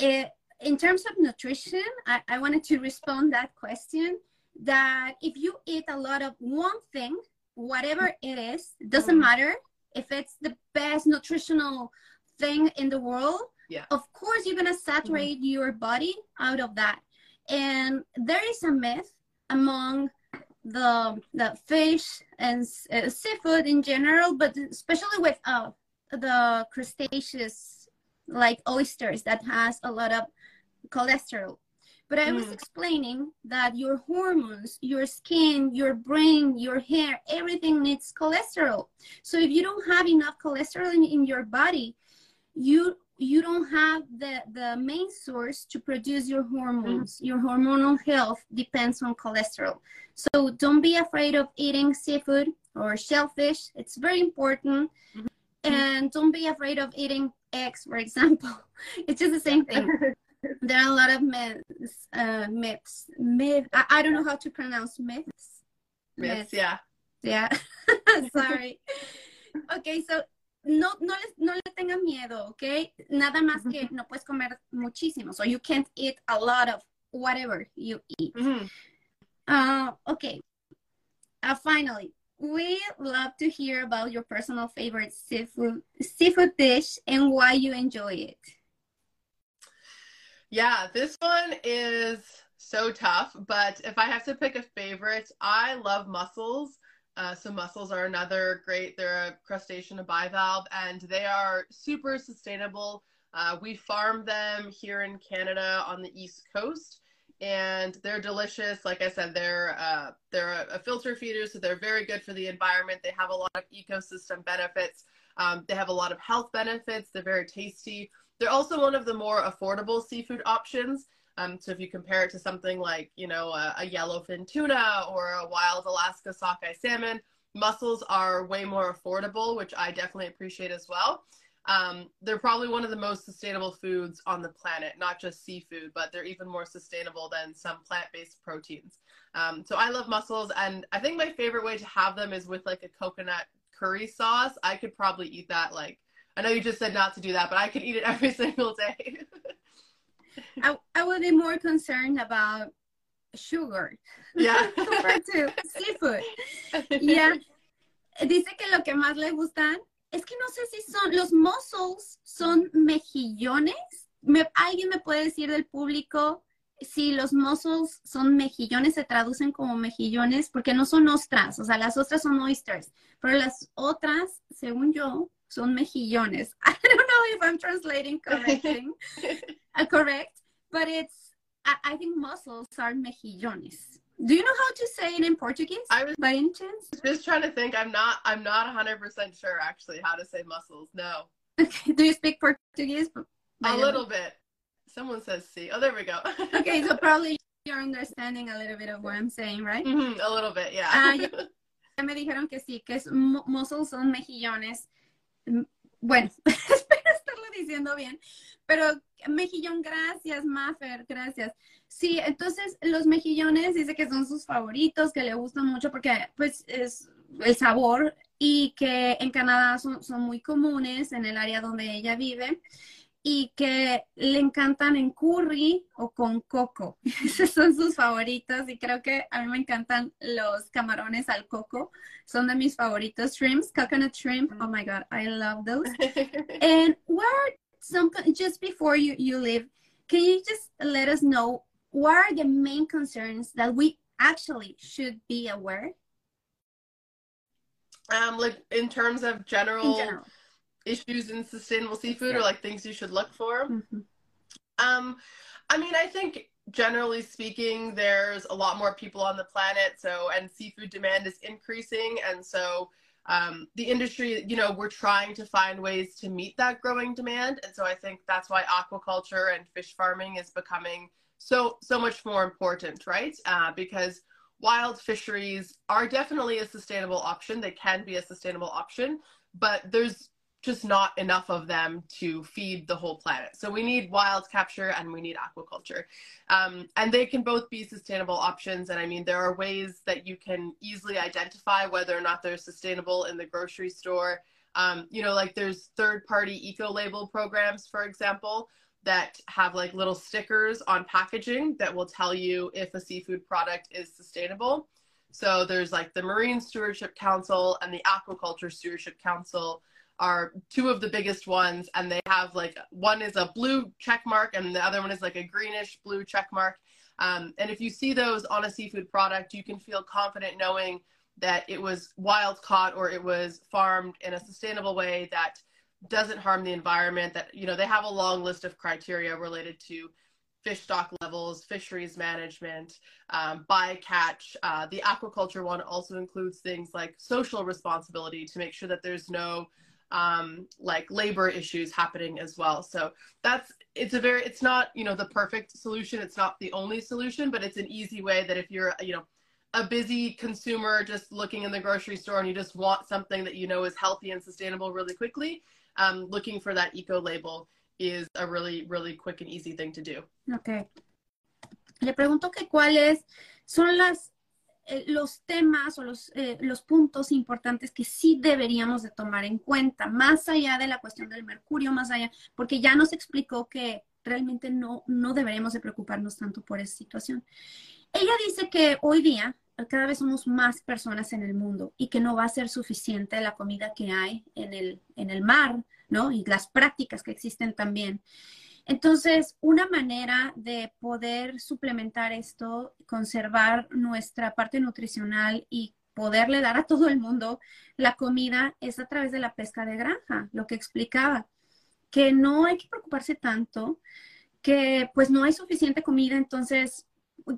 B: uh, in terms of nutrition, I, I wanted to respond that question that if you eat a lot of one thing, whatever it is, doesn't mm-hmm. matter if it's the best nutritional thing in the world,
C: yeah.
B: of course you're going to saturate mm-hmm. your body out of that and there is a myth among the the fish and uh, seafood in general but especially with uh, the crustaceous like oysters that has a lot of cholesterol but i mm. was explaining that your hormones your skin your brain your hair everything needs cholesterol so if you don't have enough cholesterol in, in your body you you don't have the, the main source to produce your hormones. Mm-hmm. Your hormonal health depends on cholesterol. So don't be afraid of eating seafood or shellfish. It's very important. Mm-hmm. And don't be afraid of eating eggs, for example. <laughs> It's just the same thing. <laughs> there are a lot of myths. Uh, myths. Myth. I, I don't know how to pronounce myths.
C: Myths, myths. yeah.
B: Yeah. <laughs> Sorry. okay, so no, no, les, no le tengan miedo, ¿ok? Nada más que no puedes comer muchísimo. So you can't eat a lot of whatever you eat. Mm-hmm. Uh, okay. Uh, finally, we love to hear about your personal favorite seafood seafood dish and why you enjoy it.
C: Yeah, this one is so tough, but if I have to pick a favorite, I love mussels. Uh, so mussels are another great. They're a crustacean, a bivalve, and they are super sustainable. Uh, we farm them here in Canada on the east coast, and they're delicious. Like I said, they're uh, they're a, filter feeder, so they're very good for the environment. They have a lot of ecosystem benefits. Um, they have a lot of health benefits. They're very tasty. They're also one of the more affordable seafood options. Um, so if you compare it to something like, you know, a, a yellowfin tuna or a wild Alaska sockeye salmon, mussels are way more affordable, which I definitely appreciate as well. Um, they're probably one of the most sustainable foods on the planet, not just seafood, but they're even more sustainable than some plant-based proteins. Um, so I love mussels, and I think my favorite way to have them is with like a coconut curry sauce. I could probably eat that like I know you just said not to do that, but I could eat it <laughs> every single day. <laughs>
B: I, I would be more concerned about sugar
C: yeah. <laughs>
B: compared to seafood. Yeah. Dice que lo que más le gustan es que no sé si son los mussels son mejillones. Me, ¿Alguien me puede decir del público si los mussels son mejillones, se traducen como mejillones? Porque no son ostras, o sea, las ostras son oysters, pero las otras, según yo, son mejillones. <laughs> I don't know if I'm translating correctly, <laughs> uh, correct, but it's, I, I, think mussels are mejillones. Do you know how to say it in Portuguese?
C: I was
B: by any chance?
C: Just trying to think. I'm not. I'm not 100 percent sure actually how to say mussels. No.
B: Okay. Do you speak Portuguese?
C: A little bit. Someone says "see." Oh, there we go. <laughs>
B: okay, so probably you're understanding a little bit of what I'm saying, right?
C: Mm-hmm, a little bit, yeah.
B: Uh, ya me dijeron que sí, que es, mussels son mejillones bueno, <laughs> espero estarlo diciendo bien, pero mejillón, gracias, Maffer, gracias. Sí, entonces los mejillones dice que son sus favoritos, que le gustan mucho porque pues es el sabor y que en Canadá son, son muy comunes en el área donde ella vive y que le encantan en curry o con coco. <laughs> Esos son sus favoritos y creo que a mí me encantan los camarones al coco. Son de mis favoritos. Shrimps, coconut shrimp. Oh my God, I love those. <laughs> and what are some, just before you, you leave, can you just let us know what are the main concerns that we actually should be aware?
C: Um, like in terms of general,
B: In general.
C: Issues in sustainable seafood or like things you should look for.
B: Mhm.
C: Um, I mean, I think generally speaking, there's a lot more people on the planet, so and seafood demand is increasing, and so um, the industry, you know, we're trying to find ways to meet that growing demand, and so I think that's why aquaculture and fish farming is becoming so so much more important, right? Uh, because wild fisheries are definitely a sustainable option. They can be a sustainable option, but there's just not enough of them to feed the whole planet. So we need wild capture and we need aquaculture. Um, and they can both be sustainable options. And I mean, there are ways that you can easily identify whether or not they're sustainable in the grocery store. Um, you know, like there's third party eco label programs, for example, that have like little stickers on packaging that will tell you if a seafood product is sustainable. So there's like the Marine Stewardship Council and the Aquaculture Stewardship Council are two of the biggest ones and they have like one is a blue check mark and the other one is like a greenish blue check mark. Um, and if you see those on a seafood product you can feel confident knowing that it was wild caught or it was farmed in a sustainable way that doesn't harm the environment that you know they have a long list of criteria related to fish stock levels fisheries management um, bycatch. Uh, the aquaculture one also includes things like social responsibility to make sure that there's no um, like labor issues happening as well. So that's it's a very it's not you know the perfect solution. It's not the only solution, but it's an easy way that if you're you know a busy consumer just looking in the grocery store and you just want something that you know is healthy and sustainable really quickly, um, looking for that eco label is a really really quick and easy thing to do.
B: Ok. Le pregunto que cuáles son las eh, los temas o los, eh, los puntos importantes que sí deberíamos de tomar en cuenta, más allá de la cuestión del mercurio, más allá, porque ya nos explicó que realmente no, no deberíamos de preocuparnos tanto por esa situación. Ella dice que hoy día cada vez somos más personas en el mundo y que no va a ser suficiente la comida que hay en el, en el mar, ¿no? Y las prácticas que existen también. Entonces, una manera de poder suplementar esto, conservar nuestra parte nutricional y poderle dar a todo el mundo la comida es a través de la pesca de granja, lo que explicaba, que no hay que preocuparse tanto, que pues no hay suficiente comida, entonces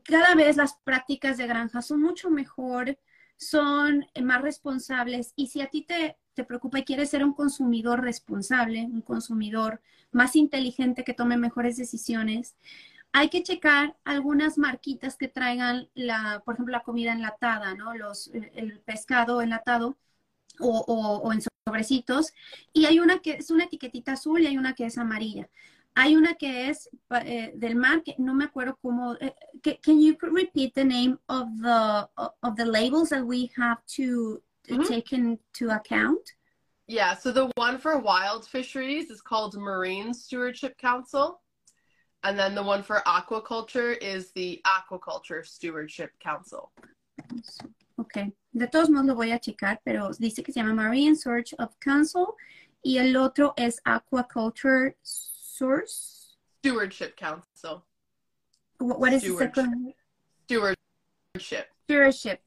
B: cada vez las prácticas de granja son mucho mejor, son más responsables. Y si a ti te, te preocupa y quieres ser un consumidor responsable, un consumidor más inteligente que tome mejores decisiones, hay que checar algunas marquitas que traigan la, por ejemplo, la comida enlatada, ¿no? Los, el pescado enlatado o, en sobrecitos. Y hay una que es una etiquetita azul y hay una que es amarilla. Hay una que es eh, del mar, que no me acuerdo cómo. Eh, can you repeat the name of the of the labels that we have to mm -hmm. take into account?
C: Yeah, so the one for wild fisheries is called Marine Stewardship Council. And then the one for aquaculture is the Aquaculture Stewardship Council.
B: Ok. De todos modos lo voy a checar, pero dice que se llama Marine Stewardship Council y el otro es Aquaculture Source.
C: Stewardship Council.
B: What, what is the second?
C: Stewardship.
B: Stewardship.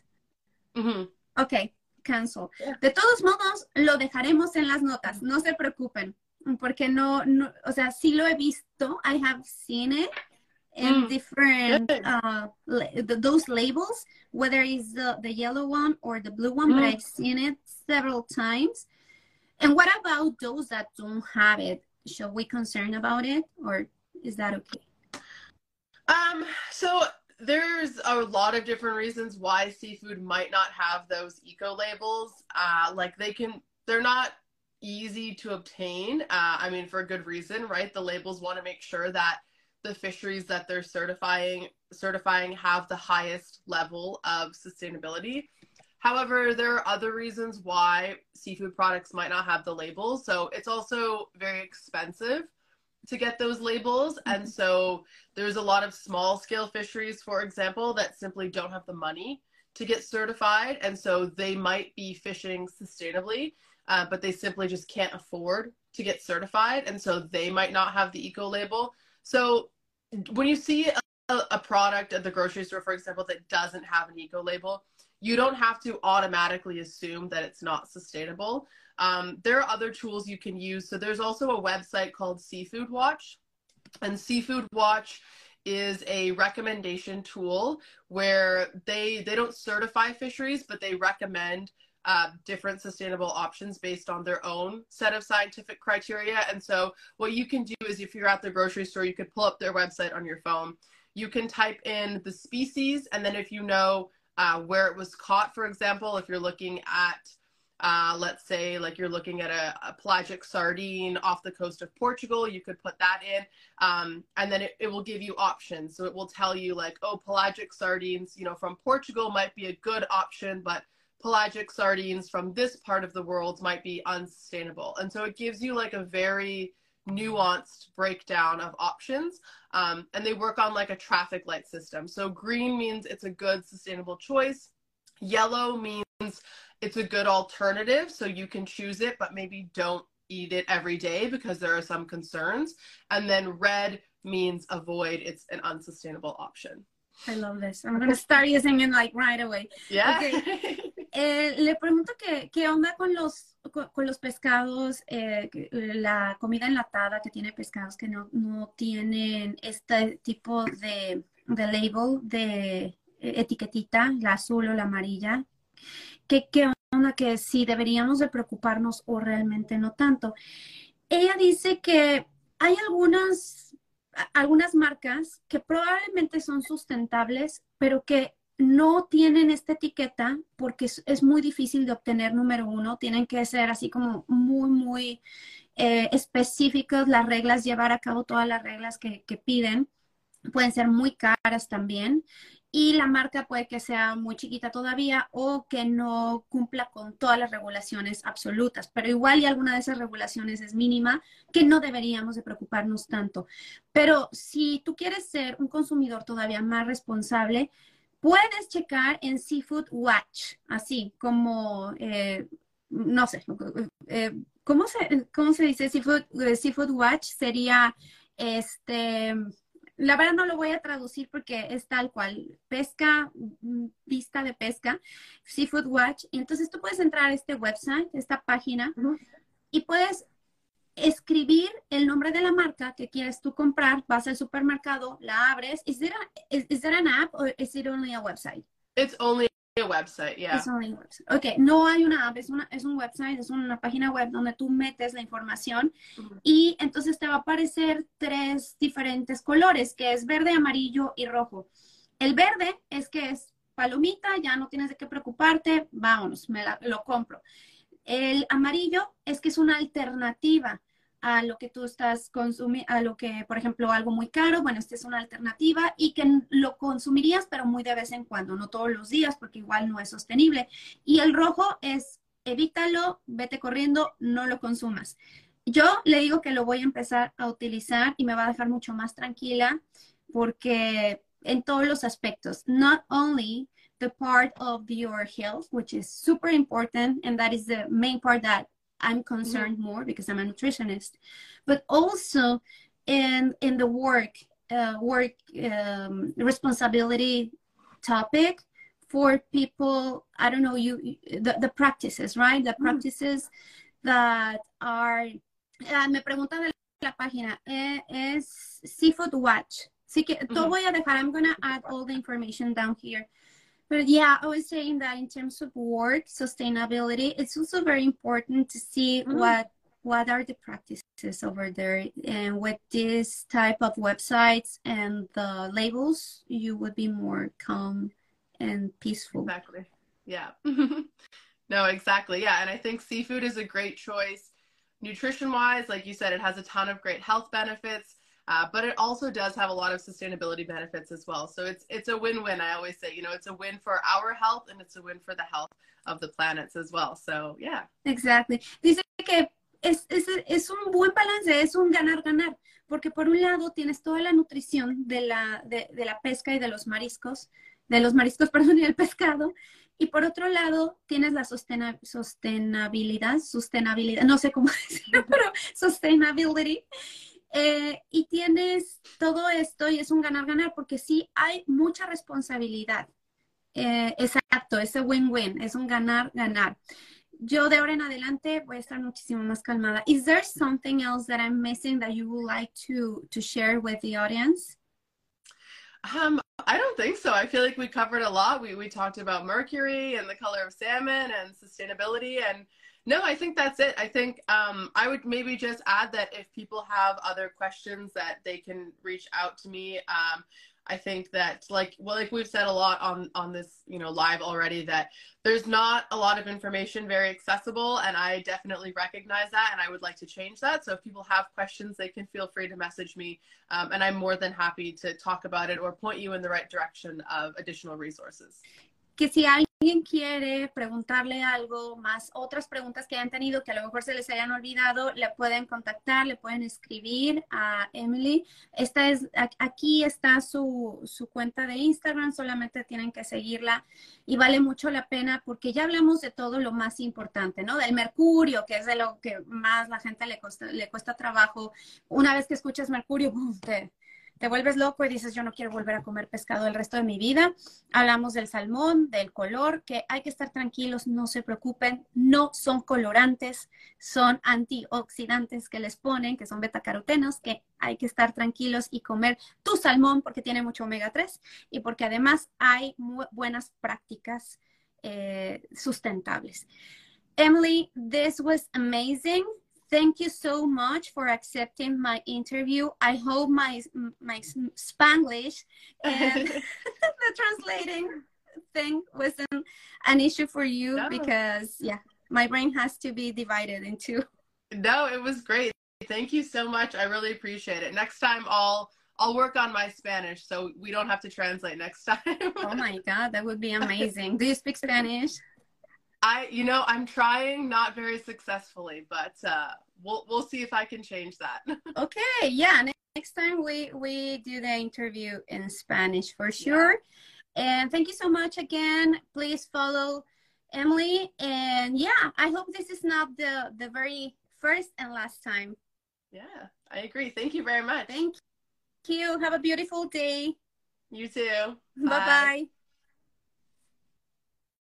C: Mm -hmm.
B: Cancel. De todos modos, lo dejaremos en las notas, no se preocupen, porque no, no o sea, sí lo he visto, I have seen it in mm. different, uh, those labels, whether it's the, the yellow one or the blue one, mm. but I've seen it several times. And what about those that don't have it? Should we concern about it or is that okay?
C: Um, so there's a lot of different reasons why seafood might not have those eco labels. Uh, like they can, they're not easy to obtain. Uh, I mean, for a good reason, right? The labels want to make sure that the fisheries that they're certifying certifying have the highest level of sustainability. However, there are other reasons why seafood products might not have the labels. So it's also very expensive to get those labels. Mm-hmm. And so there's a lot of small scale fisheries, for example, that simply don't have the money to get certified. And so they might be fishing sustainably, uh, but they simply just can't afford to get certified. And so they might not have the eco label. So when you see a, a product at the grocery store, for example, that doesn't have an eco label, you don't have to automatically assume that it's not sustainable. Um, there are other tools you can use. So there's also a website called Seafood Watch, and Seafood Watch is a recommendation tool where they they don't certify fisheries, but they recommend uh, different sustainable options based on their own set of scientific criteria. And so, what you can do is, if you're at the grocery store, you could pull up their website on your phone. You can type in the species, and then if you know uh, where it was caught, for example, if you're looking at uh, let's say like you're looking at a, a, pelagic sardine off the coast of Portugal, you could put that in. Um, and then it, it will give you options. So it will tell you like, oh, pelagic sardines, you know, from Portugal might be a good option, but pelagic sardines from this part of the world might be unsustainable. And so it gives you like a very nuanced breakdown of options. Um, and they work on like a traffic light system. So green means it's a good sustainable choice. Yellow means it's a good alternative. So you can choose it, but maybe don't eat it every day because there are some concerns. And then red means avoid, it's an unsustainable option.
B: I love this. I'm going to start using it like right away.
C: Yeah. Okay. <laughs>
B: Eh, le pregunto que, qué onda con los, con, los pescados, eh, la comida enlatada que tiene pescados que no, no tienen este tipo de, de label, de eh, etiquetita, la azul o la amarilla. ¿Qué, qué onda que si deberíamos de preocuparnos o realmente no tanto? Ella dice que hay algunas, algunas marcas que probablemente son sustentables, pero que no tienen esta etiqueta porque es, muy difícil de obtener, número uno, tienen que ser así como muy, muy eh, específicos las reglas, llevar a cabo todas las reglas que, que piden. Pueden ser muy caras también y la marca puede que sea muy chiquita todavía o que no cumpla con todas las regulaciones absolutas, pero igual y alguna de esas regulaciones es mínima que no deberíamos de preocuparnos tanto. Pero si tú quieres ser un consumidor todavía más responsable, puedes checar en Seafood Watch, así como, eh, no sé, eh, ¿cómo, se, ¿cómo se dice Seafood, eh, Seafood Watch? Sería, este, la verdad no lo voy a traducir porque es tal cual, pesca, mm, vista de pesca, Seafood Watch. Y entonces tú puedes entrar a este website, esta página, y puedes escribir el nombre de la marca que quieres tú comprar, vas al supermercado, la abres. Is it, a, is, is an app or is it only a website?
C: It's only website, yeah.
B: It's only website. Ok, no hay una app, es, una, es un website, es una página web donde tú metes la información y entonces te va a aparecer tres diferentes colores, que es verde, amarillo y rojo. El verde es que es palomita, ya no tienes de qué preocuparte, vámonos, me lo compro. El amarillo es que es una alternativa a lo que tú estás consumiendo, a lo que, por ejemplo, algo muy caro, bueno, esta es una alternativa y que lo consumirías, pero muy de vez en cuando, no todos los días, porque igual no es sostenible. Y el rojo es evítalo, vete corriendo, no lo consumas. Yo le digo que lo voy a empezar a utilizar y me va a dejar mucho más tranquila porque en todos los aspectos, not only the part of your health, which is super important, and that is the main part that I'm concerned mm-hmm. more because I'm a nutritionist, but also in in the work uh, work um, responsibility topic for people. I don't know you the, the practices, right? The mm-hmm. practices that are. Uh, me preguntan de la página eh, es Seafood Watch. Así que mm-hmm. todo voy a dejar. I'm gonna add all the information down here. But yeah, I was saying that in terms of work sustainability, it's also very important to see mm. what what are the practices over there. And with this type of websites and the labels you would be more calm and peaceful.
C: Exactly. Yeah. <laughs> No exactly. Yeah and i think seafood is a great choice. Nutrition wise like you said it has a ton of great health benefits Uh, but it also does have a lot of sustainability benefits as well. So it's it's a win-win. I always say, you know, it's a win for our health and it's a win for the health of the planets as well. So yeah.
B: Exactly. Dice que es, es, es un buen balance, es un ganar-ganar, porque por un lado tienes toda la nutrición de la, de, de la pesca y de los mariscos, de los mariscos, <laughs> perdón, y el pescado, y por otro lado, tienes la sostena sostenibilidad, sostenibilidad, no sé cómo <laughs> decirlo, pero <laughs> sustainability. Eh, y tienes todo esto y es un ganar-ganar porque sí hay mucha responsabilidad. Eh, exacto, ese win-win, es un ganar-ganar. Yo de ahora en adelante voy a estar muchísimo más calmada. Is there something else that I'm missing that you would like to, to share with the audience?
C: Um, I don't think so. I feel like we covered a lot. We we talked about mercury and the color of salmon and sustainability and no, I think that's it. I think um, I would maybe just add that if people have other questions that they can reach out to me. Um, I think that like well like we've said a lot on on this you know live already that there's not a lot of information very accessible and I definitely recognize that and I would like to change that so if people have questions they can feel free to message me um, and I'm more than happy to talk about it or point you in the right direction of additional resources.
B: si alguien quiere preguntarle algo más, otras preguntas que hayan tenido que a lo mejor se les hayan olvidado, le pueden contactar, le pueden escribir a Emily. Esta es, aquí está su, su cuenta de Instagram, solamente tienen que seguirla y vale mucho la pena porque ya hablamos de todo lo más importante, ¿no? Del mercurio, que es de lo que más la gente le cuesta, le cuesta trabajo. Una vez que escuchas mercurio, <laughs> te, te vuelves loco y dices, yo no quiero volver a comer pescado el resto de mi vida. Hablamos del salmón, del color, que hay que estar tranquilos, no se preocupen, no son colorantes, son antioxidantes que les ponen, que son betacarotenos, que hay que estar tranquilos y comer tu salmón porque tiene mucho omega 3 y porque además hay buenas prácticas eh, sustentables. Emily, this was amazing. Thank you so much for accepting my interview. I hope my my Spanglish <laughs> and <laughs> the translating thing wasn't an issue for you no. because yeah, my brain has to be divided into.
C: No, it was great. Thank you so much. I really appreciate it. Next time I'll I'll work on my Spanish so we don't have to translate next time.
B: oh my <laughs> god, that would be amazing. Do you speak Spanish?
C: I, you know, I'm trying, not very successfully, but uh, we'll we'll see if I can change that. <laughs>
B: okay, yeah. Next time we we do the interview in Spanish for sure. Yeah. And thank you so much again. Please follow Emily. And yeah, I hope this is not the the very first and last time.
C: Yeah, I agree. Thank you very much.
B: Thank you. Have a beautiful day.
C: You too. <laughs>
B: Bye bye.